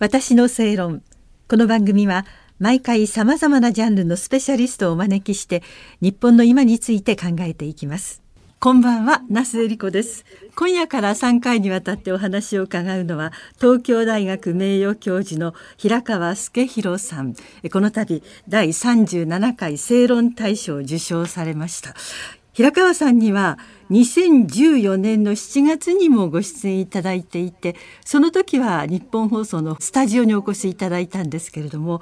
私の正論。この番組は毎回さまざまなジャンルのスペシャリストをお招きして日本の今について考えていきます。こんばんは那須恵理子です。今夜から3回にわたってお話を伺うのは東京大学名誉教授の平川助弘さん。この度第37回正論大賞を受賞されました。平川さんには2014年の7月にもご出演いただいていてその時は日本放送のスタジオにお越しいただいたんですけれども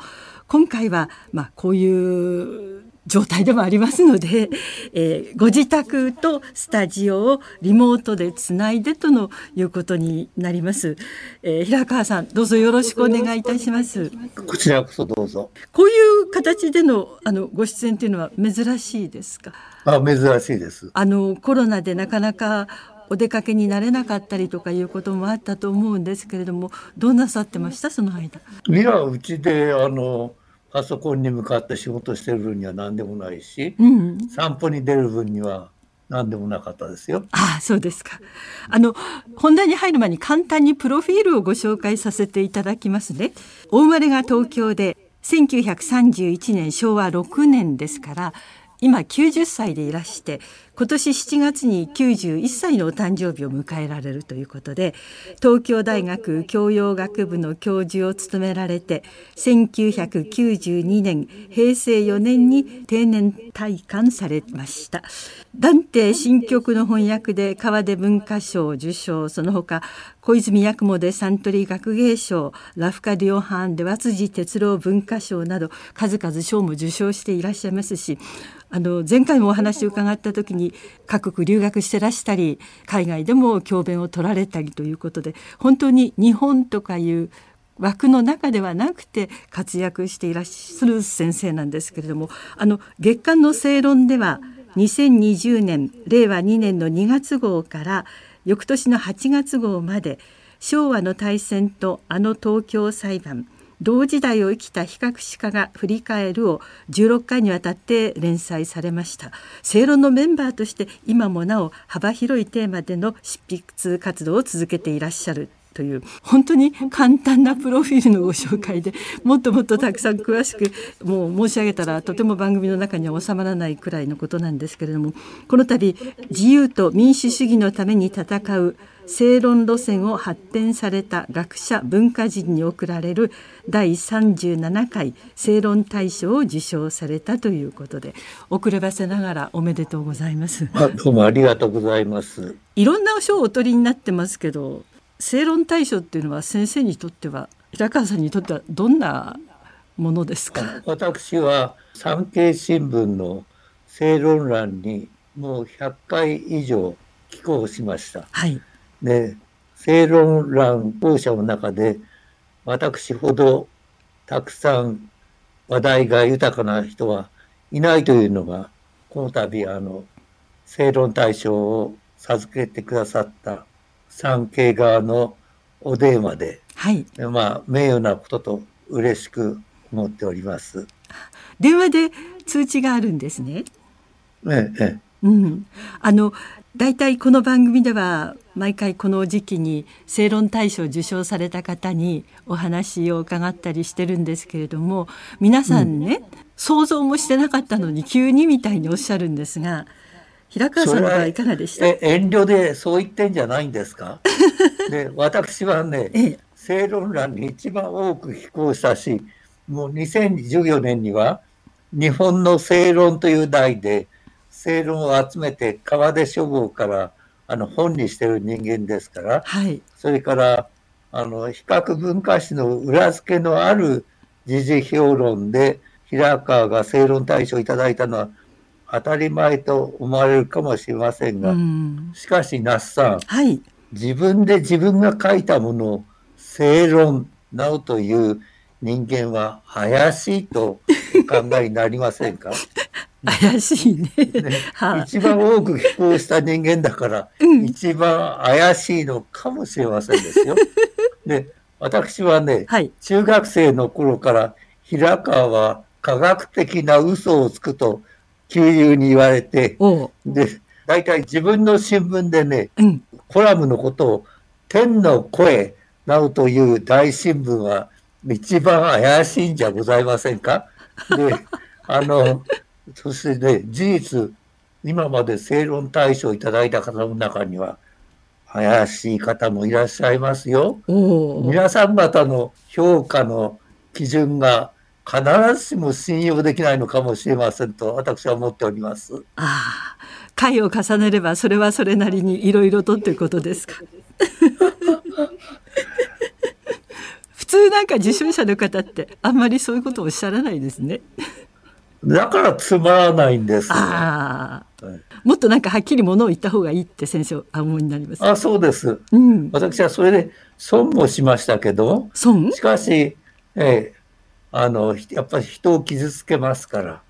今回はまあこういう状態でもありますので、えー、ご自宅とスタジオをリモートでつないでとのいうことになります、えー、平川さんどうぞよろしくお願いいたします。こちらこそどうぞ。こういう形でのあのご出演というのは珍しいですか？あ珍しいです。あのコロナでなかなかお出かけになれなかったりとかいうこともあったと思うんですけれどもどうなさってました？その間。いやうちであのパソコンに向かって仕事してる分には何でもないし、うん、散歩に出る分には何でもなかったですよ。ああそうですか。あの本題に入る前に簡単にプロフィールをご紹介させていただきますね。お生まれが東京で1931年昭和6年ですから今90歳でいらして今年7月に91歳のお誕生日を迎えられるということで東京大学教養学部の教授を務められて1992年平成4年に定年退官されました。ダンテ新曲の翻訳で川出文化賞受賞その他小泉八雲でサントリー学芸賞ラフカ・ディオハーンで和辻哲郎文化賞など数々賞も受賞していらっしゃいますしあの前回もお話を伺った時にに各国留学してらしたり海外でも教鞭を取られたりということで本当に日本とかいう枠の中ではなくて活躍していらっしゃる先生なんですけれどもあの月刊の正論では2020年令和2年の2月号から翌年の8月号まで昭和の大戦とあの東京裁判同時代を生きた比較史家が振り返るを16回にわたって連載されました。正論のメンバーとして今もなお幅広いテーマでの執筆活動を続けていらっしゃる。という本当に簡単なプロフィールのご紹介でもっともっとたくさん詳しくもう申し上げたらとても番組の中には収まらないくらいのことなんですけれどもこの度自由と民主主義のために戦う正論路線を発展された学者文化人に贈られる第37回正論大賞を受賞されたということで遅ればせながらおめでとうございます。どうもありがとうございます。いろんな賞をお取りになってますけど正論大賞っていうのは先生にとっては平川さんにとってはどんなものですか？私は産経新聞の正論欄にもう100回以上寄稿しました。はいで、正論欄校舎の中で、私ほどたくさん話題が豊かな人はいないというのが、この度、あの、正論大賞を授けてくださった産経側のお電話で、はい。まあ、名誉なことと嬉しく思っております。電話で通知があるんですね。ええ。うん。あの、大体この番組では毎回この時期に正論大賞を受賞された方にお話を伺ったりしてるんですけれども皆さんね、うん、想像もしてなかったのに急にみたいにおっしゃるんですが平川さんはいかがでした？遠慮でそう言ってんじゃないんですか？で私はね、ええ、正論欄に一番多く寄稿したしもう2014年には日本の正論という題で正論を集めて川出書房からあの本にしてる人間ですから、はい、それからあの比較文化史の裏付けのある時事評論で平川が正論大賞をいただいたのは当たり前と思われるかもしれませんが、ん。しかし那須さん、はい、自分で自分が書いたものを正論などという人間は怪しいとお考えになりませんか？怪しいね。ね。一番多く寄稿した人間だから、うん、一番怪しいのかもしれませんですよ。で 私はね、はい、中学生の頃から平川は科学的な嘘をつくと急流に言われてで大体自分の新聞でね、うん、コラムのことを天の声などという大新聞は一番怪しいんじゃございませんか？で、あの、そしてね、事実、今まで正論大賞をいただいた方の中には、怪しい方もいらっしゃいますよ。皆さん方の評価の基準が必ずしも信用できないのかもしれませんと私は思っております。ああ、回を重ねればそれはそれなりにいろいろとっていうことですか。普通なんか受賞者の方ってあんまりそういうことをおっしゃらないですね。だからつまらないんです。ああ、はい、もっとなんかはっきりものを言った方がいいって先生お思いになります。あ、そうです。うん、私はそれで損もしましたけど、損？しかし、ええ、あのやっぱり人を傷つけますから。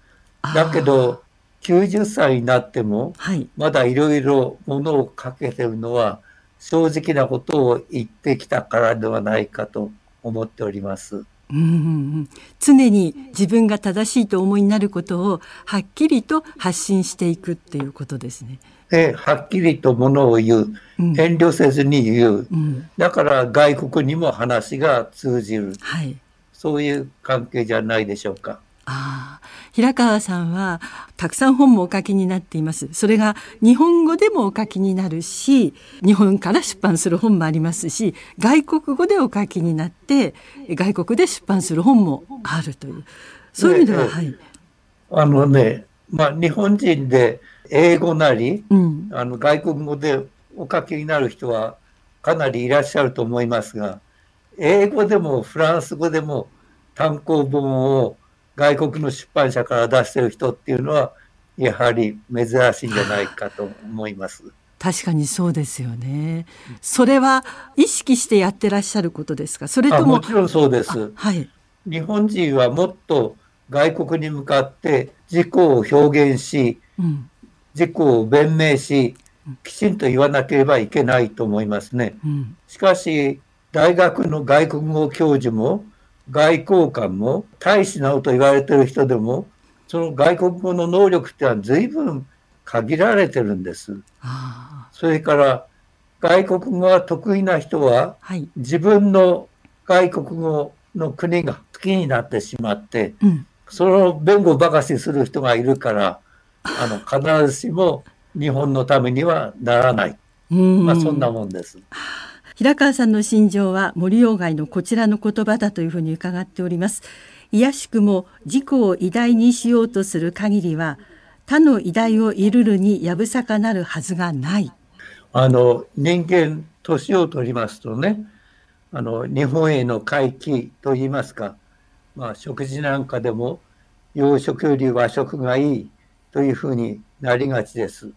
だけど90歳になっても、はい、まだいろいろものをかけてるのは正直なことを言ってきたからではないかと思っております。うん、常に自分が正しいと思いになることをはっきりと発信していくっていうことですね。ではっきりとものを言う、遠慮せずに言う、うん、だから外国にも話が通じる、はい、そういう関係じゃないでしょうか。あ平川さんはたくさん本もお書きになっています。それが日本語でもお書きになるし日本から出版する本もありますし外国語でお書きになって外国で出版する本もあるという。そういう意味では、はい。あのねまあ日本人で英語なり、うん、あの外国語でお書きになる人はかなりいらっしゃると思いますが英語でもフランス語でも単行本を外国の出版社から出してる人っていうのはやはり珍しいんじゃないかと思います。確かにそうですよね。それは意識してやってらっしゃることですか？それとももちろんそうです。はい。日本人はもっと外国に向かって自己を表現し、うん、自己を弁明し、きちんと言わなければいけないと思いますね。うん、しかし大学の外国語教授も外交官も大使などと言われてる人でもその外国語の能力ってのは随分限られてるんです。それから外国語が得意な人は、はい、自分の外国語の国が好きになってしまって、うん、その弁護ばかしする人がいるからあの必ずしも日本のためにはならない。まあそんなもんです。平川さんの心情は森鴎外のこちらの言葉だというふうに伺っております卑しくも自己を偉大にしようとする限りは他の偉大をいるるにやぶさかなるはずがないあの人間年を取りますとねあの日本への回帰といいますか、まあ、食事なんかでも洋食より和食がいいというふうになりがちです。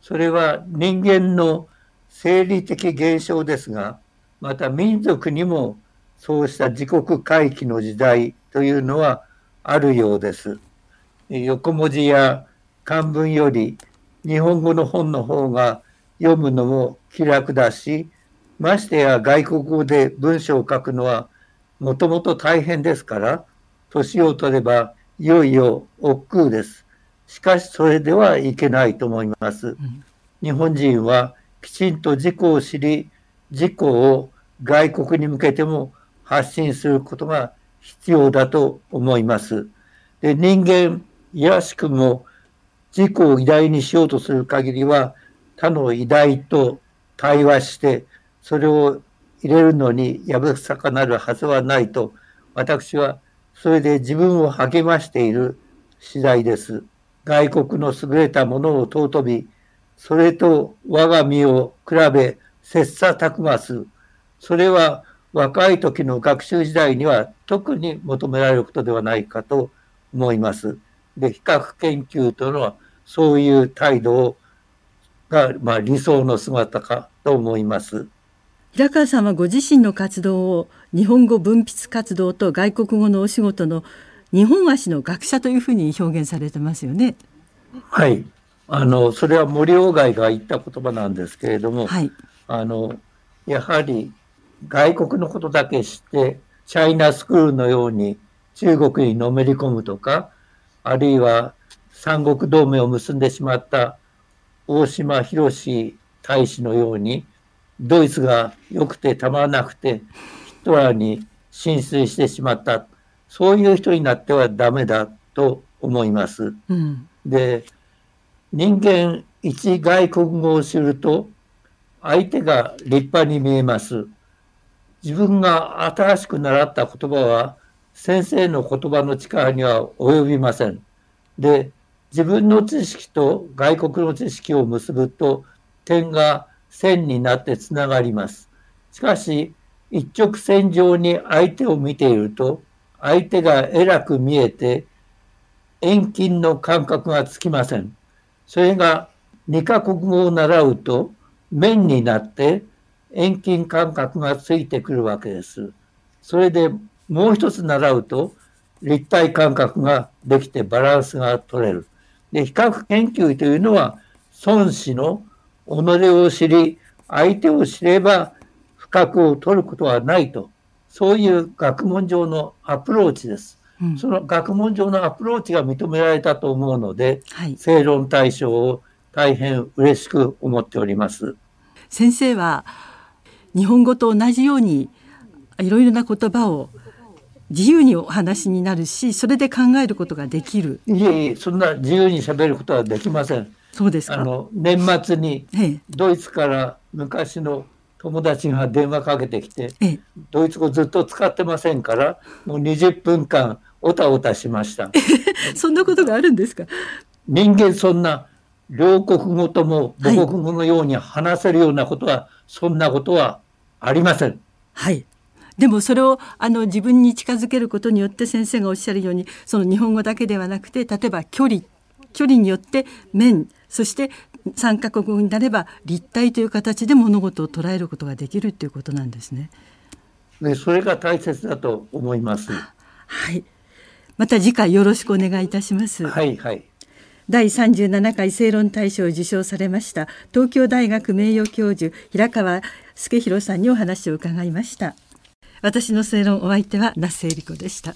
それは人間の生理的現象ですが、また民族にもそうした自国回帰の時代というのはあるようです。横文字や漢文より日本語の本の方が読むのも気楽だし、ましてや外国語で文章を書くのはもともと大変ですから、年を取ればいよいよ億劫です。しかしそれではいけないと思います。日本人はきちんと自己を知り、自己を外国に向けても発信することが必要だと思います。で人間、いやしくも自己を偉大にしようとする限りは、他の偉大と対話して、それを入れるのにやぶさかなるはずはないと、私はそれで自分を励ましている次第です。外国の優れたものを尊び、それと我が身を比べ切磋琢磨する。それは若い時の学習時代には特に求められることではないかと思います。で、比較研究というのはそういう態度が、まあ、理想の姿かと思います。平川さんはご自身の活動を日本語文筆活動と外国語のお仕事の日本足の学者というふうに表現されてますよね。はい。あのそれは森鴎外が言った言葉なんですけれども、はい、あのやはり外国のことだけ知ってチャイナスクールのように中国にのめり込むとかあるいは三国同盟を結んでしまった大島博大使のようにドイツが良くてたまらなくてヒトラーに浸水してしまったそういう人になってはダメだと思います。うん、で人間一外国語を知ると相手が立派に見えます。自分が新しく習った言葉は先生の言葉の力には及びません。で、自分の知識と外国の知識を結ぶと点が線になってつながります。しかし、一直線上に相手を見ていると、相手が偉く見えて、遠近の感覚がつきません。それが二カ国語を習うと、面になって遠近感覚がついてくるわけです。それでもう一つ習うと、立体感覚ができてバランスが取れる。で、比較研究というのは、孫子の己を知り、相手を知れば不覚を取ることはないと、そういう学問上のアプローチです。うん、その学問上のアプローチが認められたと思うので、はい、正論大賞を大変嬉しく思っております。先生は日本語と同じようにいろいろな言葉を自由にお話になるしそれで考えることができる。いえいえそんな自由にしゃべることはできません。そうですあの年末にドイツから昔の友達が電話かけてきて、ドイツ語ずっと使ってませんからもう20分間おたおたしました そんなことがあるんですか？人間そんな両国語とも母国語のように話せるようなことは、はい、そんなことはありませんはいでもそれをあの自分に近づけることによって先生がおっしゃるようにその日本語だけではなくて例えば距離距離によって面そして三カ国語になれば立体という形で物事を捉えることができるということなんですね。ねそれが大切だと思います。はい。また次回よろしくお願いいたします。はいはい。第37回正論大賞を受賞されました東京大学名誉教授平川助弘さんにお話を伺いました私の正論お相手は那須恵理子でした